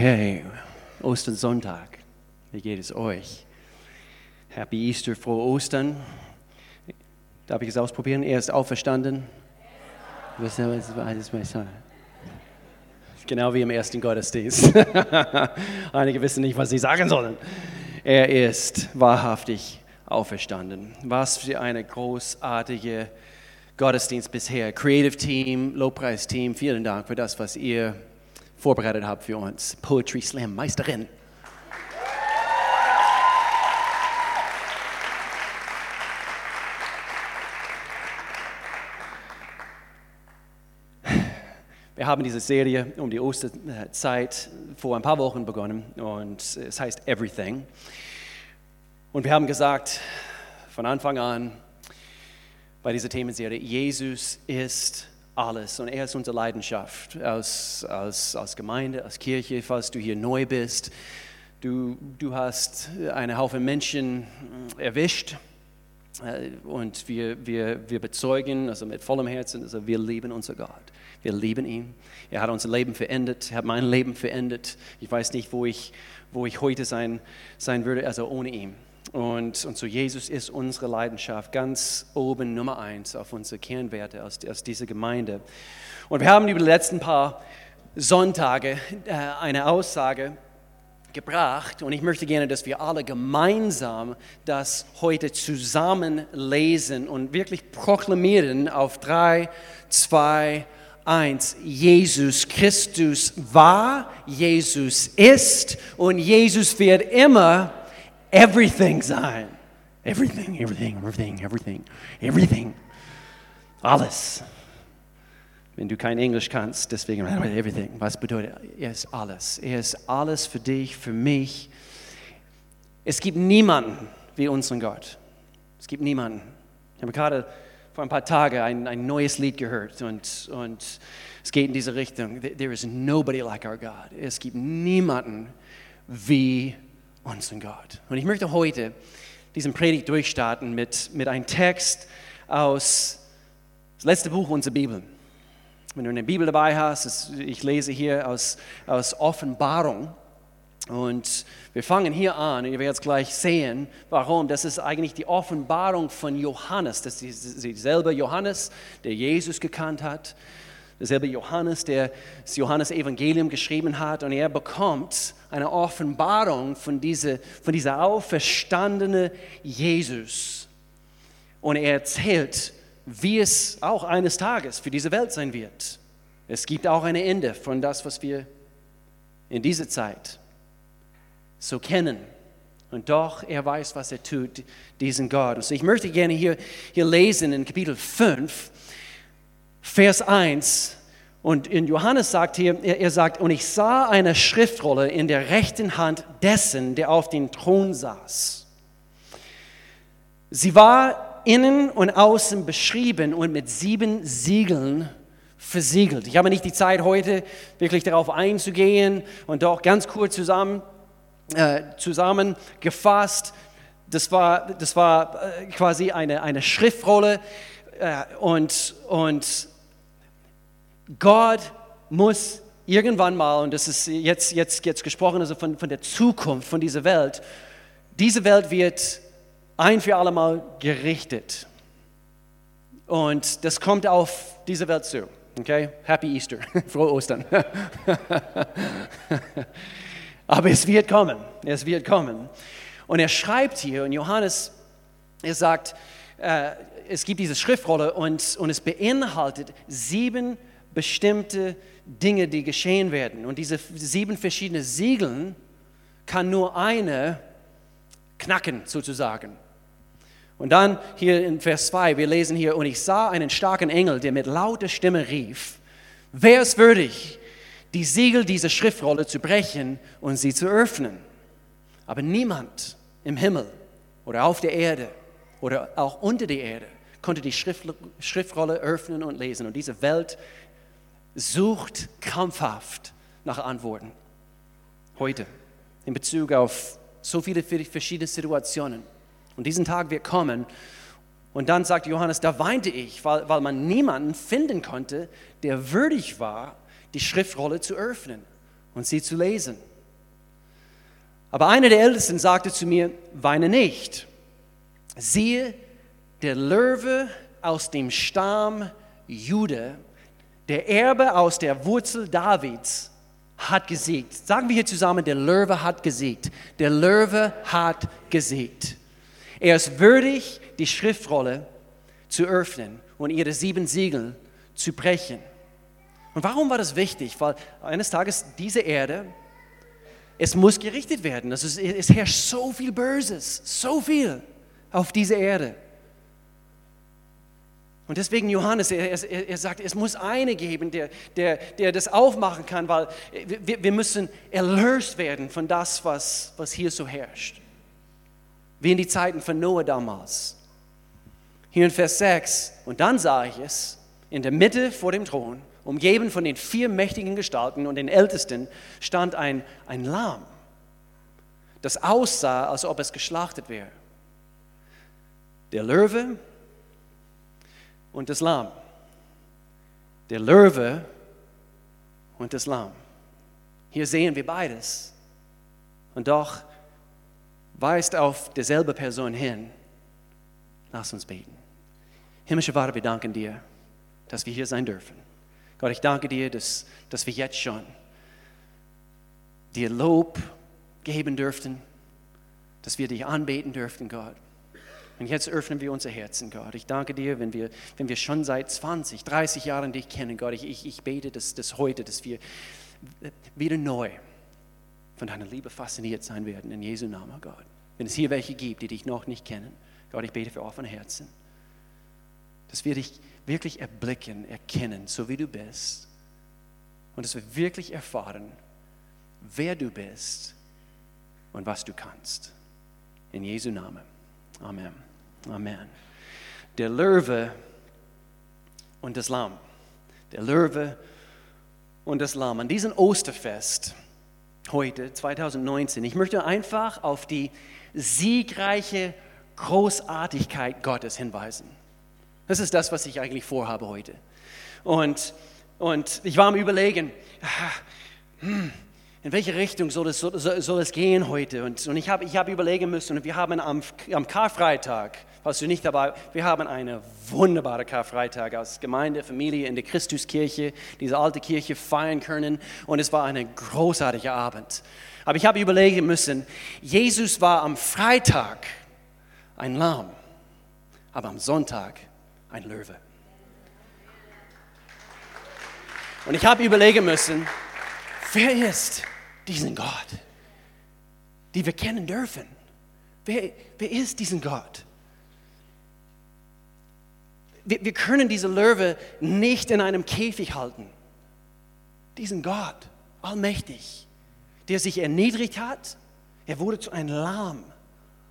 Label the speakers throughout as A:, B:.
A: Hey, Ostersonntag. Wie geht es euch? Happy Easter, frohe Ostern. Darf ich es ausprobieren? Er ist auferstanden. Genau wie im ersten Gottesdienst. Einige wissen nicht, was sie sagen sollen. Er ist wahrhaftig auferstanden. Was für eine großartige Gottesdienst bisher. Creative Team, Lobpreisteam, vielen Dank für das, was ihr vorbereitet habt für uns. Poetry Slam Meisterin. Wir haben diese Serie um die Osterzeit vor ein paar Wochen begonnen und es heißt Everything. Und wir haben gesagt von Anfang an bei dieser Themenserie, Jesus ist alles und er ist unsere Leidenschaft als, als, als Gemeinde, als Kirche, falls du hier neu bist. Du, du hast einen Haufen Menschen erwischt äh, und wir, wir, wir bezeugen, also mit vollem Herzen, also wir lieben unser Gott. Wir lieben ihn. Er hat unser Leben verändert, er hat mein Leben verändert. Ich weiß nicht, wo ich, wo ich heute sein, sein würde, also ohne ihn. Und, und so Jesus ist unsere Leidenschaft ganz oben Nummer eins auf unsere Kernwerte aus, aus dieser Gemeinde. Und wir haben über die letzten paar Sonntage äh, eine Aussage gebracht und ich möchte gerne, dass wir alle gemeinsam das heute zusammen lesen und wirklich proklamieren auf drei, zwei, eins. Jesus Christus war, Jesus ist und Jesus wird immer everything sein. Everything, everything, everything, everything, everything. Alles. Wenn du kein Englisch kannst, deswegen everything. Was bedeutet, er ist alles. Er ist alles für dich, für mich. Es gibt niemanden wie unseren Gott. Es gibt niemanden. Ich habe gerade vor ein paar Tagen ein, ein neues Lied gehört und, und es geht in diese Richtung. There is nobody like our God. Es gibt niemanden wie unseren Gott. Und ich möchte heute diesen Predigt durchstarten mit, mit einem Text aus das letzte Buch unserer Bibel. Wenn du eine Bibel dabei hast, ich lese hier aus, aus Offenbarung. Und wir fangen hier an, und ihr werdet gleich sehen, warum. Das ist eigentlich die Offenbarung von Johannes. Das ist dieselbe Johannes, der Jesus gekannt hat. Derselbe Johannes, der das Johannes-Evangelium geschrieben hat. Und er bekommt eine Offenbarung von, diese, von dieser auferstandene Jesus. Und er erzählt, wie es auch eines Tages für diese Welt sein wird. Es gibt auch ein Ende von das, was wir in dieser Zeit so kennen. Und doch, er weiß, was er tut, diesen Gott. Also ich möchte gerne hier, hier lesen in Kapitel 5, Vers 1 und in Johannes sagt hier, er, er sagt, und ich sah eine Schriftrolle in der rechten Hand dessen, der auf dem Thron saß. Sie war innen und außen beschrieben und mit sieben Siegeln versiegelt. Ich habe nicht die Zeit heute wirklich darauf einzugehen und doch ganz kurz zusammen, äh, zusammengefasst. Das war, das war äh, quasi eine, eine Schriftrolle äh, und, und Gott muss irgendwann mal, und das ist jetzt, jetzt, jetzt gesprochen also von, von der Zukunft, von dieser Welt, diese Welt wird ein für alle Mal gerichtet. Und das kommt auf diese Welt zu. Okay? Happy Easter. Frohe Ostern. Aber es wird kommen. Es wird kommen. Und er schreibt hier, und Johannes, er sagt, äh, es gibt diese Schriftrolle und, und es beinhaltet sieben bestimmte Dinge, die geschehen werden. Und diese sieben verschiedenen Siegeln kann nur eine knacken, sozusagen. Und dann hier in Vers 2, wir lesen hier, und ich sah einen starken Engel, der mit lauter Stimme rief, wer ist würdig, die Siegel dieser Schriftrolle zu brechen und sie zu öffnen? Aber niemand im Himmel oder auf der Erde oder auch unter der Erde konnte die Schriftrolle öffnen und lesen. Und diese Welt sucht krampfhaft nach Antworten. Heute, in Bezug auf so viele verschiedene Situationen. Und diesen Tag wird kommen. Und dann sagt Johannes, da weinte ich, weil, weil man niemanden finden konnte, der würdig war, die Schriftrolle zu öffnen und sie zu lesen. Aber einer der Ältesten sagte zu mir, weine nicht. Siehe, der Löwe aus dem Stamm Jude, der Erbe aus der Wurzel Davids, hat gesiegt. Sagen wir hier zusammen, der Löwe hat gesiegt. Der Löwe hat gesiegt. Er ist würdig, die Schriftrolle zu öffnen und ihre sieben Siegel zu brechen. Und warum war das wichtig? Weil eines Tages diese Erde, es muss gerichtet werden. Ist, es herrscht so viel Böses, so viel auf dieser Erde. Und deswegen Johannes, er, er, er, sagt, es muss eine geben, der, der, der das aufmachen kann, weil wir, wir müssen erlöst werden von das, was, was hier so herrscht. Wie in die Zeiten von Noah damals. Hier in Vers 6, und dann sah ich es, in der Mitte vor dem Thron, umgeben von den vier mächtigen Gestalten und den Ältesten, stand ein, ein Lamm, das aussah, als ob es geschlachtet wäre. Der Löwe und das Lamm. Der Löwe und das Lamm. Hier sehen wir beides. Und doch weist auf dieselbe Person hin. Lass uns beten. Himmlischer Vater, wir danken dir, dass wir hier sein dürfen. Gott, ich danke dir, dass, dass wir jetzt schon dir Lob geben dürften, dass wir dich anbeten dürften, Gott. Und jetzt öffnen wir unser Herzen, Gott. Ich danke dir, wenn wir, wenn wir schon seit 20, 30 Jahren dich kennen, Gott. Ich, ich, ich bete, dass, dass heute, dass wir wieder neu von deiner Liebe fasziniert sein werden, in Jesu Namen, Gott. Wenn es hier welche gibt, die dich noch nicht kennen, Gott, ich bete für offene Herzen, dass wir dich wirklich erblicken, erkennen, so wie du bist. Und dass wir wirklich erfahren, wer du bist und was du kannst. In Jesu Namen. Amen. Amen. Der Löwe und das Lamm. Der Löwe und das Lamm. An diesem Osterfest heute, 2019, ich möchte einfach auf die siegreiche Großartigkeit Gottes hinweisen. Das ist das, was ich eigentlich vorhabe heute. Und, und ich war am Überlegen, ah, hm, in welche Richtung soll es, soll, es gehen heute? Und, und ich habe ich hab überlegen müssen, und wir haben am, am Karfreitag, falls du nicht dabei wir haben eine wunderbare Karfreitag als Gemeinde, Familie in der Christuskirche, diese alte Kirche feiern können. Und es war ein großartiger Abend. Aber ich habe überlegen müssen, Jesus war am Freitag ein Lamm, aber am Sonntag ein Löwe. Und ich habe überlegen müssen, wer ist diesen Gott, die wir kennen dürfen. Wer, wer ist diesen Gott? Wir, wir können diese Löwe nicht in einem Käfig halten. Diesen Gott, allmächtig, der sich erniedrigt hat, er wurde zu einem Lamm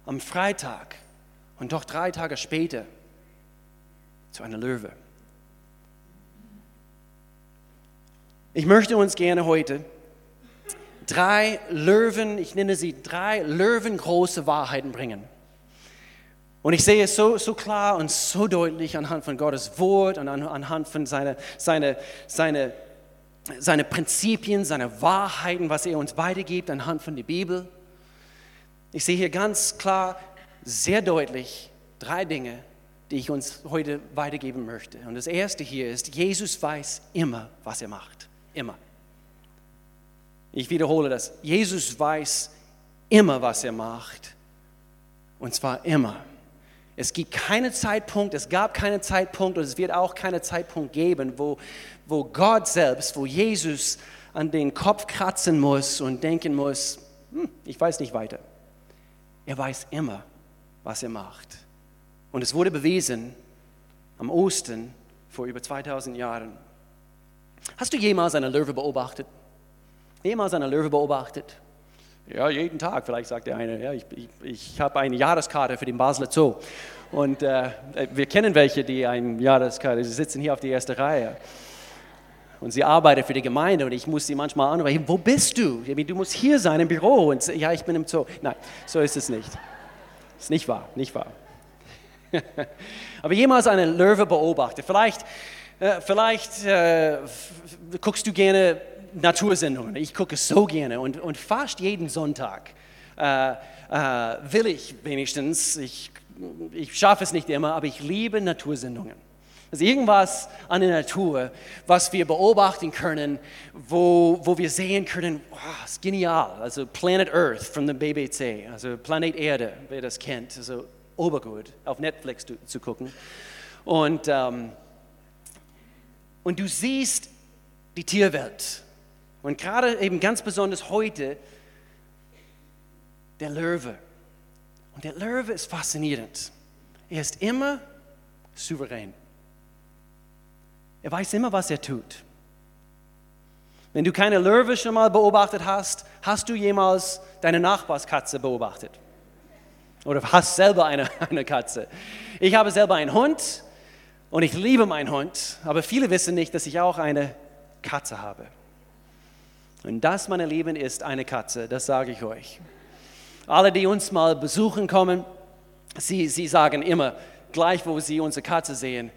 A: am Freitag und doch drei Tage später zu einer Löwe. Ich möchte uns gerne heute drei Löwen, ich nenne sie drei löwengroße Wahrheiten bringen. Und ich sehe es so, so klar und so deutlich anhand von Gottes Wort und anhand von seinen seine, seine, seine Prinzipien, seine Wahrheiten, was er uns weitergibt anhand von der Bibel. Ich sehe hier ganz klar, sehr deutlich drei Dinge, die ich uns heute weitergeben möchte. Und das erste hier ist, Jesus weiß immer, was er macht. Immer. Ich wiederhole das. Jesus weiß immer, was er macht. Und zwar immer. Es gibt keinen Zeitpunkt, es gab keinen Zeitpunkt und es wird auch keinen Zeitpunkt geben, wo, wo Gott selbst, wo Jesus an den Kopf kratzen muss und denken muss, hm, ich weiß nicht weiter. Er weiß immer, was er macht. Und es wurde bewiesen am Osten vor über 2000 Jahren. Hast du jemals eine Löwe beobachtet? Jemals eine Löwe beobachtet? Ja, jeden Tag, vielleicht sagt der eine. Ja, ich ich, ich habe eine Jahreskarte für den Basler Zoo. Und äh, wir kennen welche, die eine Jahreskarte, sie sitzen hier auf der ersten Reihe. Und sie arbeitet für die Gemeinde und ich muss sie manchmal anrufen, wo bist du? Du musst hier sein im Büro. Und ja, ich bin im Zoo. Nein, so ist es nicht. Ist nicht wahr, nicht wahr. Aber jemals eine Löwe beobachtet. Vielleicht, vielleicht äh, guckst du gerne Natursendungen. Ich gucke so gerne und, und fast jeden Sonntag äh, äh, will ich wenigstens, ich, ich schaffe es nicht immer, aber ich liebe Natursendungen. Also irgendwas an der Natur, was wir beobachten können, wo, wo wir sehen können, wow, ist genial. Also Planet Earth von der BBC, also Planet Erde, wer das kennt, also obergut, auf Netflix zu, zu gucken. Und, ähm, und du siehst die Tierwelt. Und gerade eben ganz besonders heute, der Löwe. Und der Löwe ist faszinierend. Er ist immer souverän. Er weiß immer, was er tut. Wenn du keine Löwe schon mal beobachtet hast, hast du jemals deine Nachbarskatze beobachtet? Oder hast selber eine, eine Katze? Ich habe selber einen Hund und ich liebe meinen Hund, aber viele wissen nicht, dass ich auch eine Katze habe. Und das, meine Lieben, ist eine Katze, das sage ich euch. Alle, die uns mal besuchen kommen, sie, sie sagen immer, gleich wo sie unsere Katze sehen,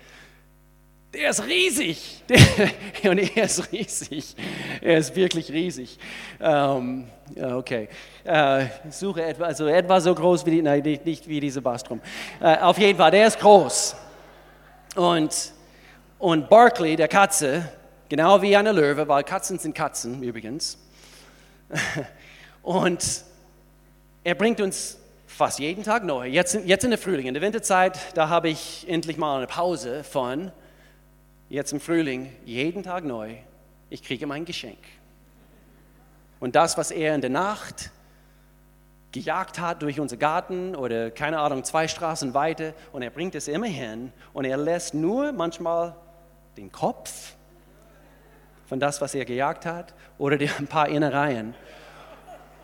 A: der ist riesig. Der, und er ist riesig. Er ist wirklich riesig. Ähm, okay. Äh, suche etwa, also etwa so groß wie die, nein, nicht, nicht wie diese Bastrum. Äh, auf jeden Fall, der ist groß. Und, und Barkley, der Katze, genau wie eine Löwe, weil Katzen sind Katzen übrigens. Und er bringt uns fast jeden Tag neu. Jetzt, jetzt in der Frühling, in der Winterzeit, da habe ich endlich mal eine Pause von jetzt im Frühling, jeden Tag neu, ich kriege mein Geschenk. Und das, was er in der Nacht gejagt hat durch unseren Garten oder keine Ahnung, zwei Straßen weiter und er bringt es immer hin und er lässt nur manchmal den Kopf von das, was er gejagt hat oder ein paar Innereien.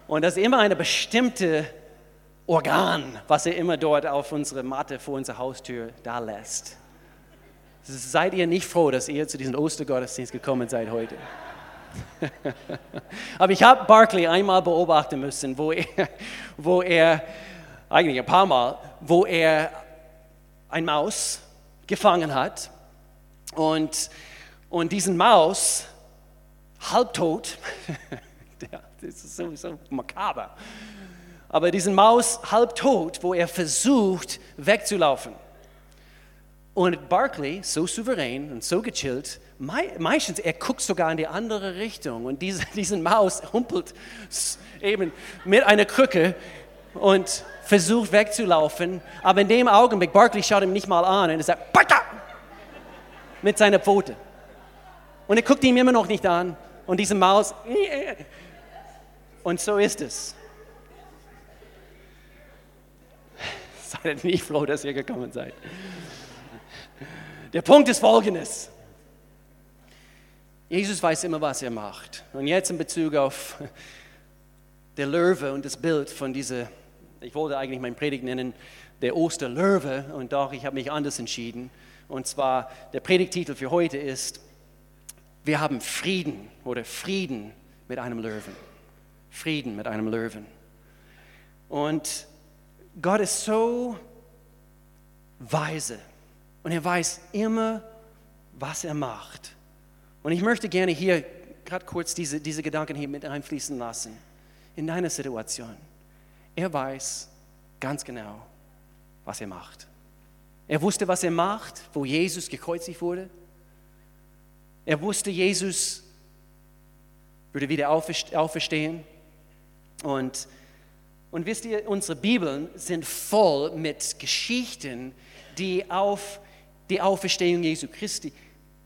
A: Und das ist immer eine bestimmte Organ, was er immer dort auf unsere Matte vor unserer Haustür da lässt. Seid ihr nicht froh, dass ihr zu diesem Ostergottesdienst gekommen seid heute? Aber ich habe Barclay einmal beobachten müssen, wo er, wo er, eigentlich ein paar Mal, wo er ein Maus gefangen hat und, und diesen Maus halbtot, das ist sowieso makaber, aber diesen Maus halbtot, wo er versucht wegzulaufen. Und Barclay, so souverän und so gechillt, meistens, er guckt sogar in die andere Richtung und diese, diesen Maus humpelt eben mit einer Krücke und versucht wegzulaufen. Aber in dem Augenblick, Barclay schaut ihm nicht mal an und er sagt, Bata! mit seiner Pfote. Und er guckt ihn immer noch nicht an und diese Maus, und so ist es. Seid nicht froh, dass ihr gekommen seid. Der Punkt ist folgendes. Jesus weiß immer, was er macht. Und jetzt in Bezug auf der Löwe und das Bild von dieser, ich wollte eigentlich mein Predigt nennen, der Osterlöwe, und doch, ich habe mich anders entschieden. Und zwar, der Predigtitel für heute ist, wir haben Frieden oder Frieden mit einem Löwen. Frieden mit einem Löwen. Und Gott ist so weise und er weiß immer, was er macht. Und ich möchte gerne hier gerade kurz diese, diese Gedanken hier mit einfließen lassen. In deiner Situation. Er weiß ganz genau, was er macht. Er wusste, was er macht, wo Jesus gekreuzigt wurde. Er wusste, Jesus würde wieder auferstehen. Und, und wisst ihr, unsere Bibeln sind voll mit Geschichten, die auf die Auferstehung Jesu Christi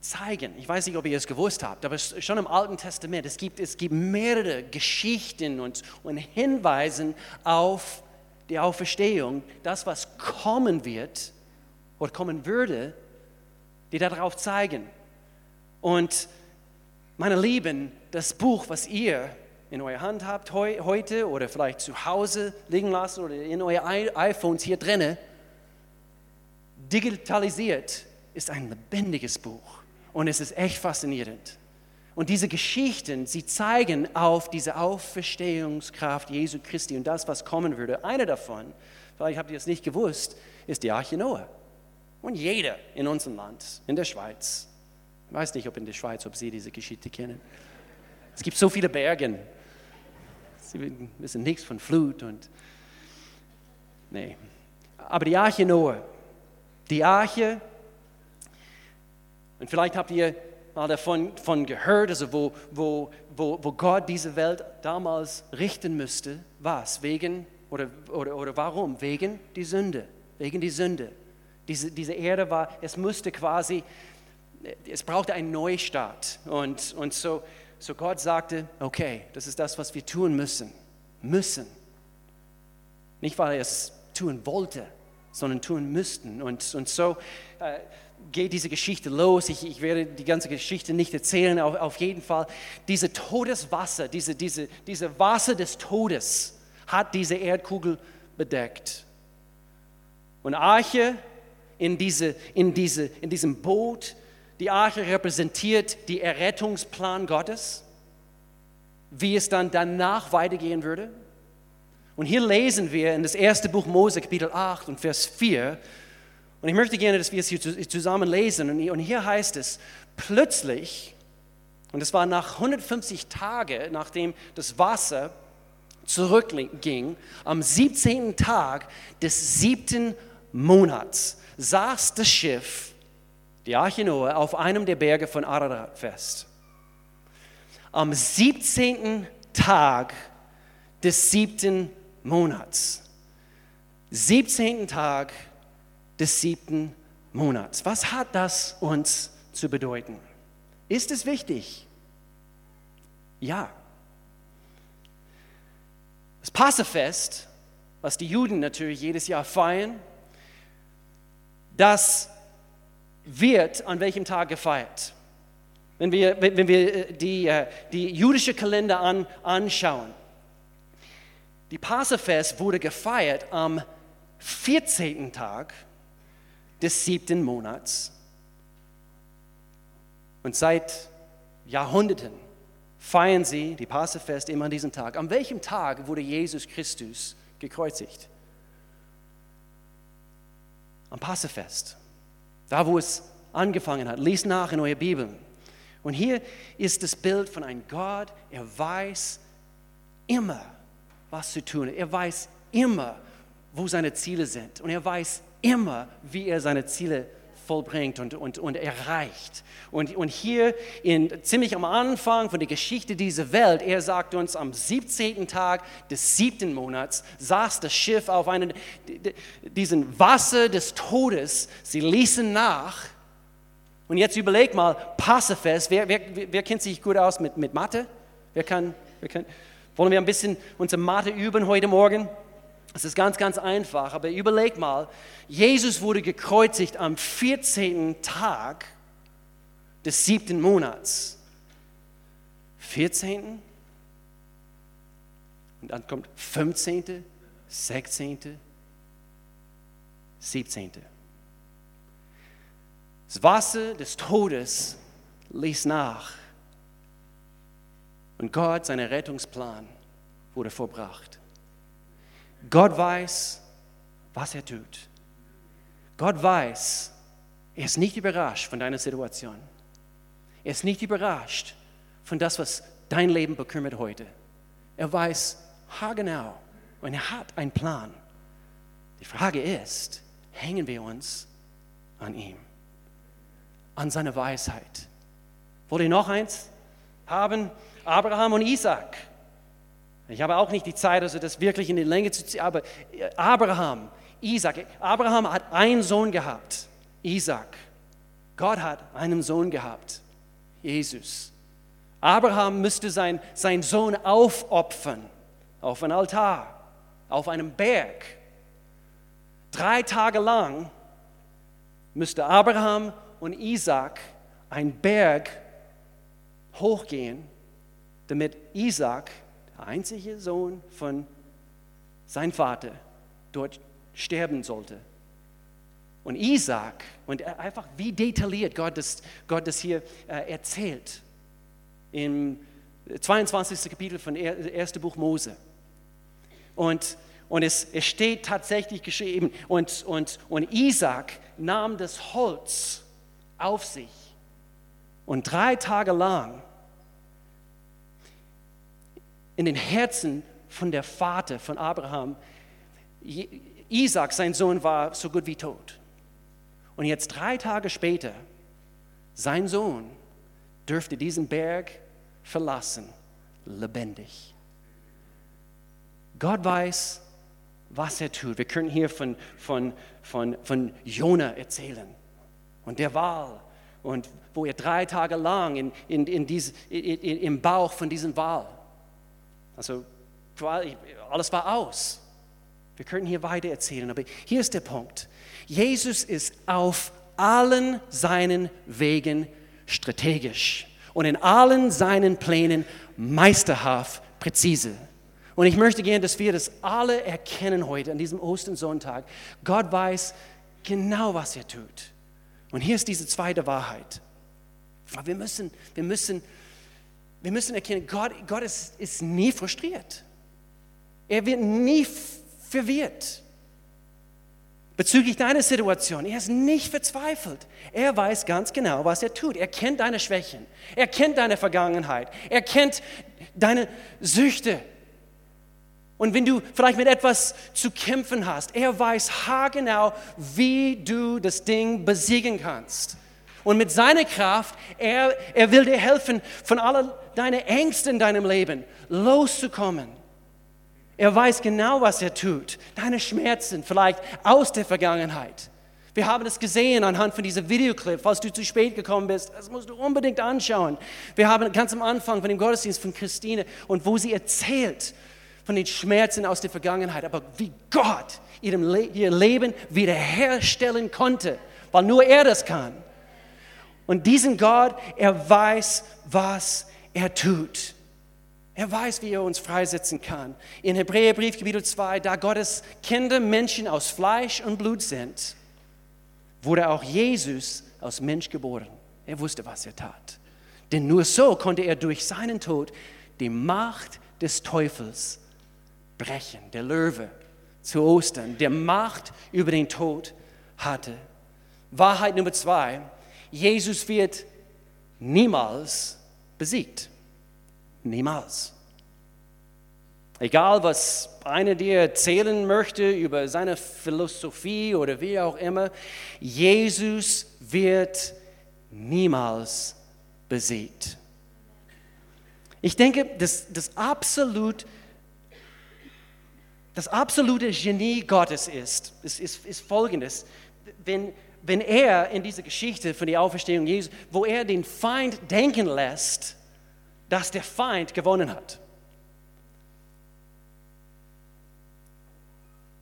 A: zeigen. Ich weiß nicht, ob ihr es gewusst habt, aber schon im Alten Testament, es gibt, es gibt mehrere Geschichten und, und Hinweise auf die Auferstehung, das, was kommen wird oder kommen würde, die darauf zeigen. Und meine Lieben, das Buch, was ihr in eurer Hand habt heute oder vielleicht zu Hause liegen lassen oder in euer iPhones hier drinnen, digitalisiert, ist ein lebendiges Buch. Und es ist echt faszinierend. Und diese Geschichten, sie zeigen auf diese Auferstehungskraft Jesu Christi und das, was kommen würde. Eine davon, vielleicht habt ihr es nicht gewusst, ist die Arche Noah. Und jeder in unserem Land, in der Schweiz, ich weiß nicht, ob in der Schweiz, ob sie diese Geschichte kennen, Es gibt so viele Berge. Sie wissen nichts von Flut und. Nee. Aber die Arche Noah, die Arche, und vielleicht habt ihr mal davon, davon gehört, also wo, wo, wo, wo Gott diese Welt damals richten müsste. Was? Wegen oder, oder, oder warum? Wegen die Sünde. Wegen die Sünde. Diese, diese Erde war, es musste quasi, es brauchte einen Neustart. Und, und so, so Gott sagte, okay, das ist das, was wir tun müssen. Müssen. Nicht, weil er es tun wollte, sondern tun müssten. Und, und so äh, geht diese Geschichte los. Ich, ich, werde die ganze Geschichte nicht erzählen, auf, auf jeden Fall. Diese Todeswasser, diese, diese, diese Wasser des Todes hat diese Erdkugel bedeckt. Und Arche in, diese, in, diese, in diesem Boot, die Arche repräsentiert die Errettungsplan Gottes, wie es dann danach weitergehen würde. Und hier lesen wir in das erste Buch Mose, Kapitel 8 und Vers 4, und ich möchte gerne, dass wir es hier zusammen lesen. Und hier heißt es, plötzlich, und es war nach 150 Tagen, nachdem das Wasser zurückging, am 17. Tag des siebten Monats, saß das Schiff, die Arche Noah, auf einem der Berge von Ararat fest. Am 17. Tag des siebten Monats. 17. Tag des siebten Monats. Was hat das uns zu bedeuten? Ist es wichtig? Ja. Das Passafest, was die Juden natürlich jedes Jahr feiern, das wird an welchem Tag gefeiert? Wenn wir, wenn wir äh, die, äh, die jüdische Kalender an, anschauen, die Passafest wurde gefeiert am 14. Tag des siebten Monats. Und seit Jahrhunderten feiern sie die Passafest immer an diesem Tag. An welchem Tag wurde Jesus Christus gekreuzigt? Am Passafest. Da, wo es angefangen hat. Lies nach in eurer Bibel. Und hier ist das Bild von einem Gott, er weiß immer, was zu tun. Er weiß immer, wo seine Ziele sind. Und er weiß immer, wie er seine Ziele vollbringt und, und, und erreicht. Und, und hier in, ziemlich am Anfang von der Geschichte dieser Welt, er sagt uns, am 17. Tag des siebten Monats saß das Schiff auf einen, diesen Wasser des Todes. Sie ließen nach. Und jetzt überleg mal, Passefest, wer, wer, wer kennt sich gut aus mit, mit Mathe? Wer kann, wer kann, wollen wir ein bisschen unsere Mathe üben heute Morgen? Es ist ganz, ganz einfach, aber überleg mal, Jesus wurde gekreuzigt am 14. Tag des siebten Monats. 14. Und dann kommt 15., 16., 17. Das Wasser des Todes ließ nach. Und Gott, sein Rettungsplan, wurde vollbracht. Gott weiß, was er tut. Gott weiß, er ist nicht überrascht von deiner Situation. Er ist nicht überrascht von das, was dein Leben bekümmert heute. Er weiß haargenau und er hat einen Plan. Die Frage ist, hängen wir uns an ihm, an seiner Weisheit? Wollt ihr noch eins haben? Abraham und Isaac. Ich habe auch nicht die Zeit, also das wirklich in die Länge zu ziehen, aber Abraham, Isaac, Abraham hat einen Sohn gehabt, Isaac. Gott hat einen Sohn gehabt, Jesus. Abraham müsste sein, seinen Sohn aufopfern auf ein Altar, auf einem Berg. Drei Tage lang müsste Abraham und Isaac einen Berg hochgehen, damit Isaac einzige Sohn von seinem Vater dort sterben sollte. Und Isaac, und einfach wie detailliert Gott das, Gott das hier äh, erzählt, im 22. Kapitel von 1. Buch Mose. Und, und es, es steht tatsächlich geschrieben, und, und, und Isaac nahm das Holz auf sich und drei Tage lang in den Herzen von der Vater von Abraham. Isaac, sein Sohn, war so gut wie tot. Und jetzt drei Tage später, sein Sohn dürfte diesen Berg verlassen, lebendig. Gott weiß, was er tut. Wir können hier von, von, von, von Jona erzählen und der Wal und wo er drei Tage lang in, in, in diese, in, im Bauch von diesem Wal, also alles war aus. Wir können hier weiter erzählen, aber hier ist der Punkt. Jesus ist auf allen seinen Wegen strategisch und in allen seinen Plänen meisterhaft präzise. Und ich möchte gerne, dass wir das alle erkennen heute an diesem Ostersonntag. Gott weiß genau, was er tut. Und hier ist diese zweite Wahrheit. Aber wir müssen, wir müssen, wir müssen erkennen, Gott, Gott ist, ist nie frustriert. Er wird nie verwirrt bezüglich deiner Situation. Er ist nicht verzweifelt. Er weiß ganz genau, was er tut. Er kennt deine Schwächen. Er kennt deine Vergangenheit. Er kennt deine Süchte. Und wenn du vielleicht mit etwas zu kämpfen hast, er weiß haargenau, wie du das Ding besiegen kannst. Und mit seiner Kraft, er, er will dir helfen, von all deinen Ängsten in deinem Leben loszukommen. Er weiß genau, was er tut. Deine Schmerzen vielleicht aus der Vergangenheit. Wir haben es gesehen anhand von diesem Videoclip. Falls du zu spät gekommen bist, das musst du unbedingt anschauen. Wir haben ganz am Anfang von dem Gottesdienst von Christine und wo sie erzählt, von den Schmerzen aus der Vergangenheit, aber wie Gott ihr Leben wiederherstellen konnte, weil nur er das kann. Und diesen Gott, er weiß, was er tut. Er weiß, wie er uns freisetzen kann. In Hebräerbrief Kapitel 2, da Gottes Kinder Menschen aus Fleisch und Blut sind, wurde auch Jesus als Mensch geboren. Er wusste, was er tat. Denn nur so konnte er durch seinen Tod die Macht des Teufels brechen. Der Löwe zu Ostern, der Macht über den Tod hatte. Wahrheit Nummer zwei, Jesus wird niemals besiegt. Niemals. Egal, was einer dir erzählen möchte über seine Philosophie oder wie auch immer, Jesus wird niemals besiegt. Ich denke, das, das absolut das absolute Genie Gottes ist, ist, ist, ist folgendes. Wenn, wenn er in dieser Geschichte von der Auferstehung Jesu, wo er den Feind denken lässt, dass der Feind gewonnen hat.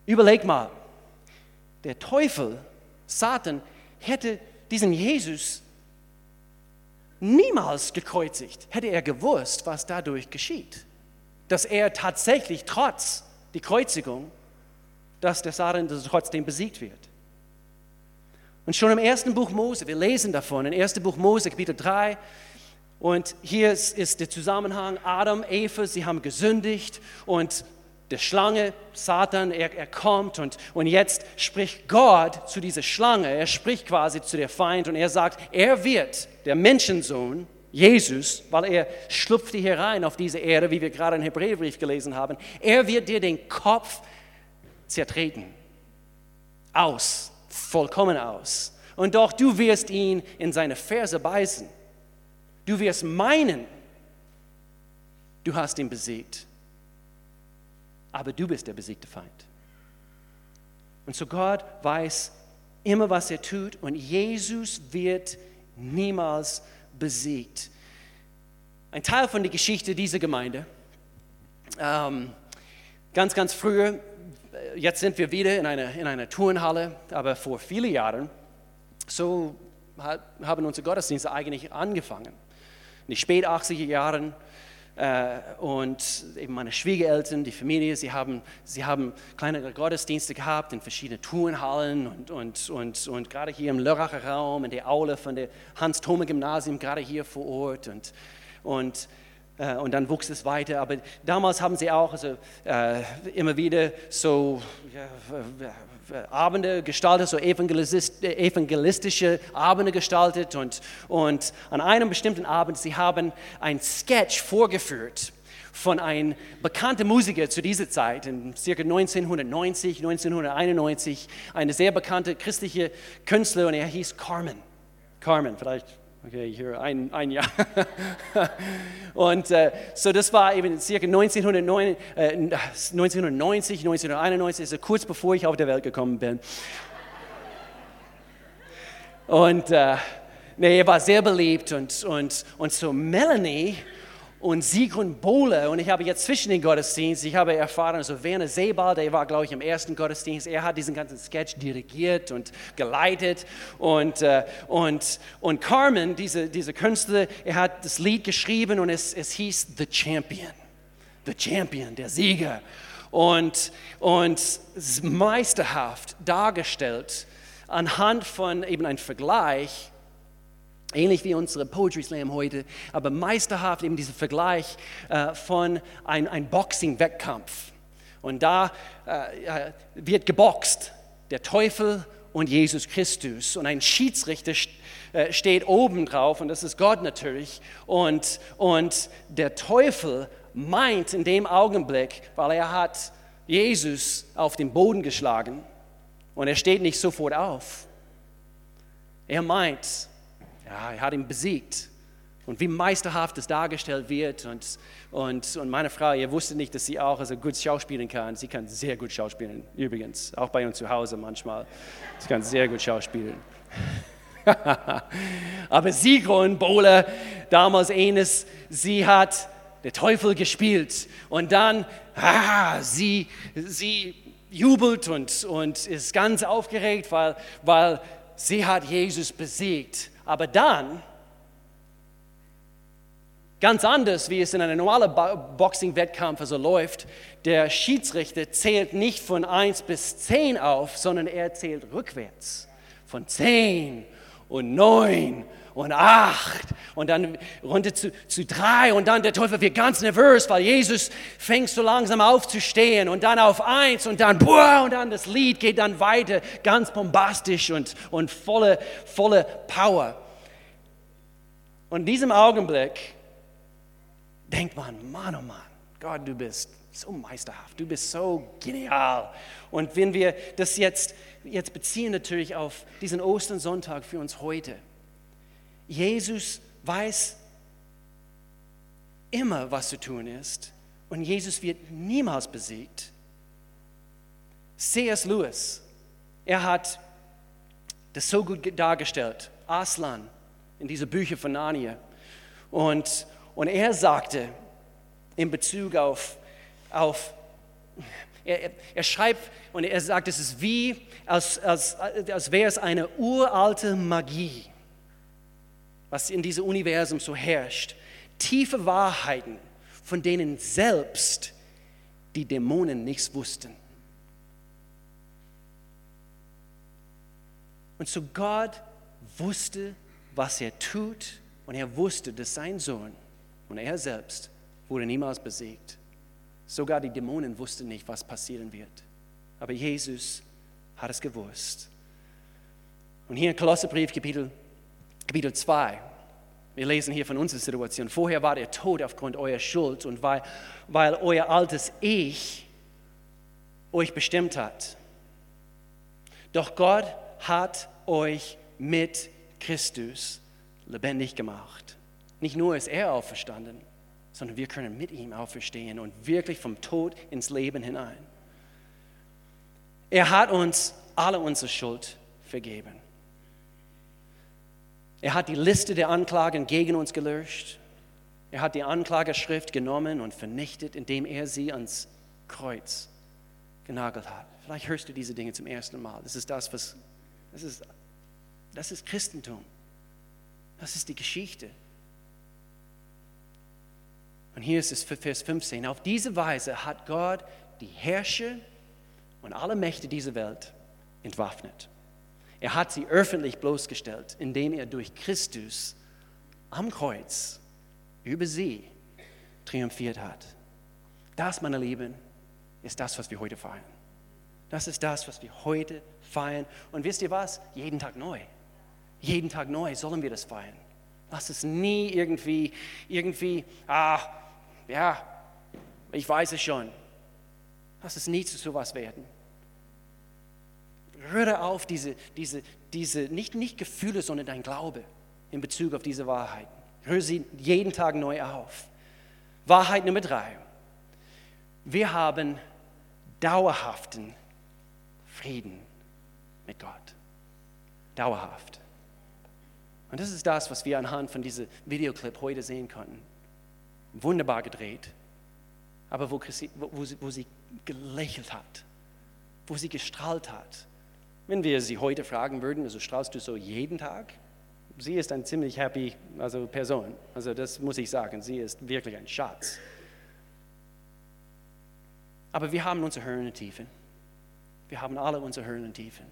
A: Überleg mal, der Teufel, Satan, hätte diesen Jesus niemals gekreuzigt, hätte er gewusst, was dadurch geschieht. Dass er tatsächlich trotz die Kreuzigung, dass der Satan trotzdem besiegt wird. Und schon im ersten Buch Mose, wir lesen davon, im ersten Buch Mose, Kapitel 3, und hier ist, ist der Zusammenhang, Adam, Eva, sie haben gesündigt und der Schlange, Satan, er, er kommt und, und jetzt spricht Gott zu dieser Schlange, er spricht quasi zu der Feind und er sagt, er wird, der Menschensohn, Jesus, weil er schlüpfte hier rein auf diese Erde, wie wir gerade im Hebräerbrief gelesen haben, er wird dir den Kopf zertreten. Aus, vollkommen aus. Und doch du wirst ihn in seine Ferse beißen. Du wirst meinen, du hast ihn besiegt. Aber du bist der besiegte Feind. Und so Gott weiß immer, was er tut und Jesus wird niemals besiegt besiegt. Ein Teil von der Geschichte dieser Gemeinde, ähm, ganz, ganz früher, äh, jetzt sind wir wieder in einer, in einer Turnhalle, aber vor vielen Jahren, so hat, haben unsere Gottesdienste eigentlich angefangen. In den spät 80er Jahren und eben meine Schwiegereltern, die Familie, sie haben, sie haben kleinere Gottesdienste gehabt in verschiedenen Turnhallen und, und, und, und gerade hier im Lörracher Raum, in der Aule von der Hans-Thome-Gymnasium, gerade hier vor Ort. Und, und, äh, und dann wuchs es weiter. Aber damals haben sie auch also, äh, immer wieder so ja, Abende gestaltet, so evangelistische Abende gestaltet und, und an einem bestimmten Abend, sie haben ein Sketch vorgeführt von einem bekannten Musiker zu dieser Zeit, in circa 1990, 1991, eine sehr bekannte christliche Künstler und er hieß Carmen. Carmen, vielleicht Okay, hier ein, ein Jahr. und äh, so das war eben circa 1909, äh, 1990, 1991, also kurz bevor ich auf der Welt gekommen bin. Und äh, nee, er war sehr beliebt und, und, und so Melanie und Sigrun Bohle. Und ich habe jetzt zwischen den Gottesdiensten, ich habe erfahren, also Werner Sebald, der war, glaube ich, im ersten Gottesdienst, er hat diesen ganzen Sketch dirigiert und geleitet. Und, äh, und, und Carmen, diese, diese Künstler, er hat das Lied geschrieben und es, es hieß The Champion. The Champion, der Sieger. Und, und meisterhaft dargestellt anhand von eben einem Vergleich Ähnlich wie unsere Poetry Slam heute, aber meisterhaft eben dieser Vergleich äh, von einem ein Boxing-Wettkampf. Und da äh, wird geboxt, der Teufel und Jesus Christus. Und ein Schiedsrichter äh, steht oben drauf, und das ist Gott natürlich. Und, und der Teufel meint in dem Augenblick, weil er hat Jesus auf den Boden geschlagen und er steht nicht sofort auf. Er meint, ja, er hat ihn besiegt. Und wie meisterhaft es dargestellt wird. Und, und, und meine Frau, ihr wusstet nicht, dass sie auch also gut schauspielen kann. Sie kann sehr gut schauspielen, übrigens. Auch bei uns zu Hause manchmal. Sie kann sehr gut schauspielen. Aber Sigrun Bohle, damals eines, sie hat der Teufel gespielt. Und dann, ah, sie, sie jubelt und, und ist ganz aufgeregt, weil, weil sie hat Jesus besiegt. Aber dann, ganz anders, wie es in einem normalen Boxing-Wettkampf also läuft, der Schiedsrichter zählt nicht von 1 bis 10 auf, sondern er zählt rückwärts. Von 10 und 9 und 8 und dann runter zu, zu 3 und dann der Teufel wird ganz nervös, weil Jesus fängt so langsam aufzustehen und dann auf 1 und dann boah, und dann das Lied geht dann weiter, ganz bombastisch und, und volle, volle Power. Und in diesem Augenblick denkt man, Mann, oh Mann, Gott, du bist so meisterhaft, du bist so genial. Und wenn wir das jetzt, jetzt beziehen natürlich auf diesen Ostersonntag für uns heute, Jesus weiß immer, was zu tun ist und Jesus wird niemals besiegt. C.S. Lewis, er hat das so gut dargestellt. Aslan in diese Bücher von Narnia. Und, und er sagte in Bezug auf, auf er, er schreibt und er sagt, es ist wie, als, als, als wäre es eine uralte Magie was in diesem Universum so herrscht. Tiefe Wahrheiten, von denen selbst die Dämonen nichts wussten. Und so Gott wusste, was er tut und er wusste, dass sein Sohn und er selbst wurde niemals besiegt. Sogar die Dämonen wussten nicht, was passieren wird. Aber Jesus hat es gewusst. Und hier in Kolosserbrief Kapitel Kapitel 2. Wir lesen hier von unserer Situation. Vorher war der Tod aufgrund eurer Schuld und weil, weil euer altes Ich euch bestimmt hat. Doch Gott hat euch mit Christus lebendig gemacht. Nicht nur ist er auferstanden, sondern wir können mit ihm auferstehen und wirklich vom Tod ins Leben hinein. Er hat uns alle unsere Schuld vergeben. Er hat die Liste der Anklagen gegen uns gelöscht. Er hat die Anklageschrift genommen und vernichtet, indem er sie ans Kreuz genagelt hat. Vielleicht hörst du diese Dinge zum ersten Mal. Das ist das, was, das ist, das ist Christentum. Das ist die Geschichte. Und hier ist es für Vers 15. Auf diese Weise hat Gott die Herrscher und alle Mächte dieser Welt entwaffnet. Er hat sie öffentlich bloßgestellt, indem er durch Christus am Kreuz über sie triumphiert hat. Das, meine Lieben, ist das, was wir heute feiern. Das ist das, was wir heute feiern. Und wisst ihr was? Jeden Tag neu. Jeden Tag neu sollen wir das feiern. Lass es nie irgendwie, irgendwie, ah, ja, Ich weiß es schon. Lass es nie zu sowas werden. Rühre auf diese, diese, diese nicht, nicht Gefühle, sondern dein Glaube in Bezug auf diese Wahrheiten. Rühre sie jeden Tag neu auf. Wahrheit Nummer drei. Wir haben dauerhaften Frieden mit Gott. Dauerhaft. Und das ist das, was wir anhand von diesem Videoclip heute sehen konnten. Wunderbar gedreht, aber wo, wo, sie, wo sie gelächelt hat, wo sie gestrahlt hat. Wenn wir sie heute fragen würden, also strahlst du so jeden Tag? Sie ist eine ziemlich happy also Person. Also das muss ich sagen, sie ist wirklich ein Schatz. Aber wir haben unsere Höhen und Tiefen. Wir haben alle unsere Höhen und Tiefen.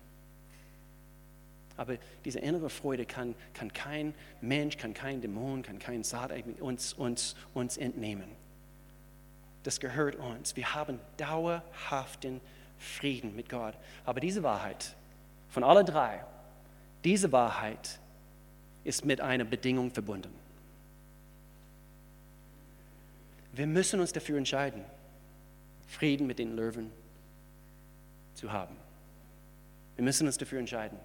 A: Aber diese innere Freude kann, kann kein Mensch, kann kein Dämon, kann kein Satan uns, uns, uns entnehmen. Das gehört uns. Wir haben dauerhaften Frieden mit Gott. Aber diese Wahrheit, von allen drei, diese Wahrheit ist mit einer Bedingung verbunden. Wir müssen uns dafür entscheiden, Frieden mit den Löwen zu haben. Wir müssen uns dafür entscheiden.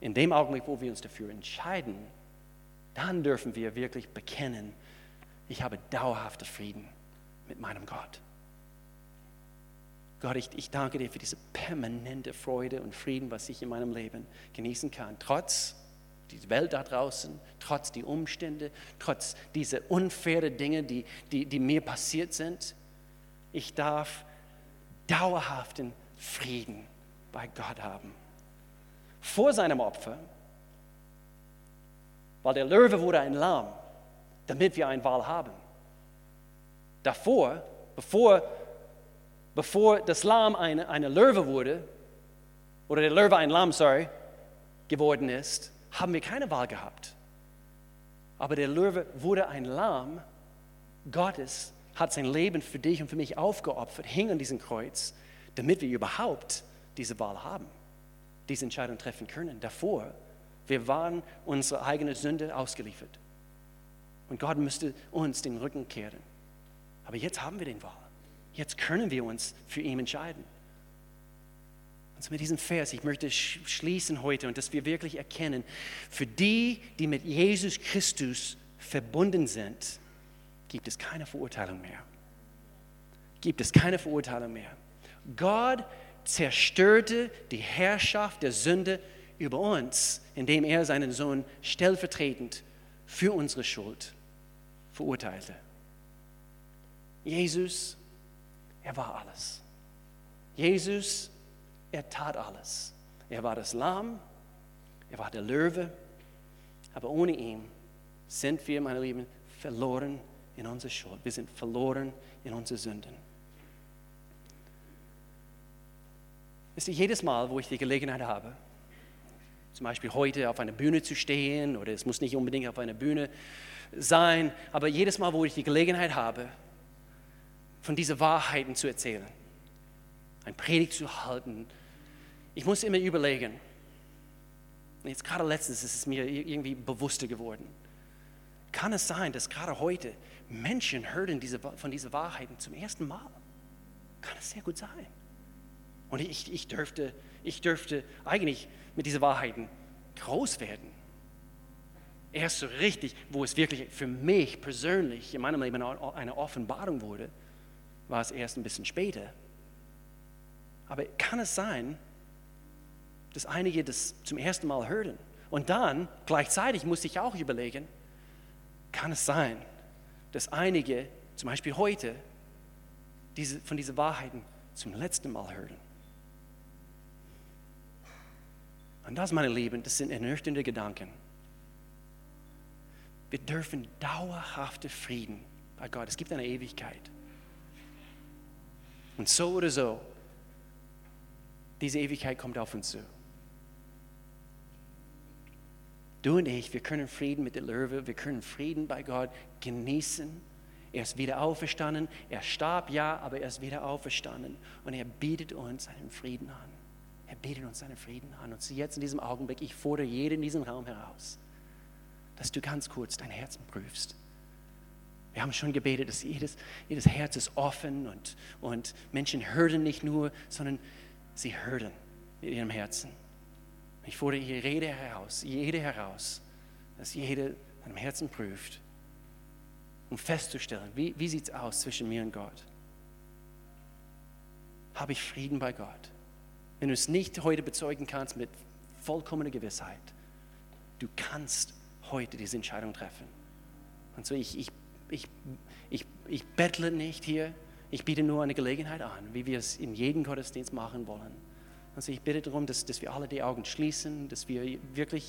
A: In dem Augenblick, wo wir uns dafür entscheiden, dann dürfen wir wirklich bekennen, ich habe dauerhafte Frieden mit meinem Gott. Gott, ich, ich danke dir für diese permanente Freude und Frieden, was ich in meinem Leben genießen kann, trotz die Welt da draußen, trotz die Umstände, trotz dieser unfairen Dinge, die, die, die mir passiert sind. Ich darf dauerhaften Frieden bei Gott haben vor seinem Opfer, weil der Löwe wurde ein Lamm, damit wir ein Wahl haben. Davor, bevor, bevor das Lamm eine, eine Löwe wurde, oder der Löwe ein Lamm, sorry, geworden ist, haben wir keine Wahl gehabt. Aber der Löwe wurde ein Lamm Gottes, hat sein Leben für dich und für mich aufgeopfert, hing an diesem Kreuz, damit wir überhaupt diese Wahl haben diese Entscheidung treffen können. Davor, wir waren unserer eigenen Sünde ausgeliefert. Und Gott müsste uns den Rücken kehren. Aber jetzt haben wir den Wahl. Jetzt können wir uns für ihn entscheiden. Und mit diesem Vers, ich möchte schließen heute und dass wir wirklich erkennen, für die, die mit Jesus Christus verbunden sind, gibt es keine Verurteilung mehr. Gibt es keine Verurteilung mehr. Gott zerstörte die Herrschaft der Sünde über uns, indem er seinen Sohn stellvertretend für unsere Schuld verurteilte. Jesus, er war alles. Jesus, er tat alles. Er war das Lamm, er war der Löwe, aber ohne ihn sind wir, meine Lieben, verloren in unserer Schuld. Wir sind verloren in unsere Sünden. ist jedes Mal, wo ich die Gelegenheit habe, zum Beispiel heute auf einer Bühne zu stehen, oder es muss nicht unbedingt auf einer Bühne sein, aber jedes Mal, wo ich die Gelegenheit habe, von diesen Wahrheiten zu erzählen, ein Predigt zu halten, ich muss immer überlegen, jetzt gerade letztens ist es mir irgendwie bewusster geworden, kann es sein, dass gerade heute Menschen hören diese, von diesen Wahrheiten zum ersten Mal? Kann es sehr gut sein. Und ich, ich, dürfte, ich dürfte eigentlich mit diesen Wahrheiten groß werden. Erst so richtig, wo es wirklich für mich persönlich in meinem Leben eine Offenbarung wurde, war es erst ein bisschen später. Aber kann es sein, dass einige das zum ersten Mal hören? Und dann gleichzeitig muss ich auch überlegen, kann es sein, dass einige, zum Beispiel heute, diese, von diesen Wahrheiten zum letzten Mal hören? Und das, meine Lieben, das sind ernüchternde Gedanken. Wir dürfen dauerhafte Frieden bei Gott. Es gibt eine Ewigkeit. Und so oder so, diese Ewigkeit kommt auf uns zu. Du und ich, wir können Frieden mit der Löwe, wir können Frieden bei Gott genießen. Er ist wieder auferstanden. Er starb, ja, aber er ist wieder auferstanden. Und er bietet uns seinen Frieden an. Er bietet uns seinen Frieden an. Und jetzt in diesem Augenblick, ich fordere jeden in diesem Raum heraus, dass du ganz kurz dein Herzen prüfst. Wir haben schon gebetet, dass jedes, jedes Herz ist offen und, und Menschen hören nicht nur, sondern sie hören mit ihrem Herzen. Ich fordere hier Rede heraus, jede heraus, dass jede seinem Herzen prüft, um festzustellen, wie, wie sieht es aus zwischen mir und Gott? Habe ich Frieden bei Gott? Wenn du es nicht heute bezeugen kannst mit vollkommener Gewissheit, du kannst heute diese Entscheidung treffen. Und so ich, ich, ich, ich, ich bettle nicht hier, ich biete nur eine Gelegenheit an, wie wir es in jedem Gottesdienst machen wollen. Also ich bitte darum, dass, dass wir alle die Augen schließen, dass wir wirklich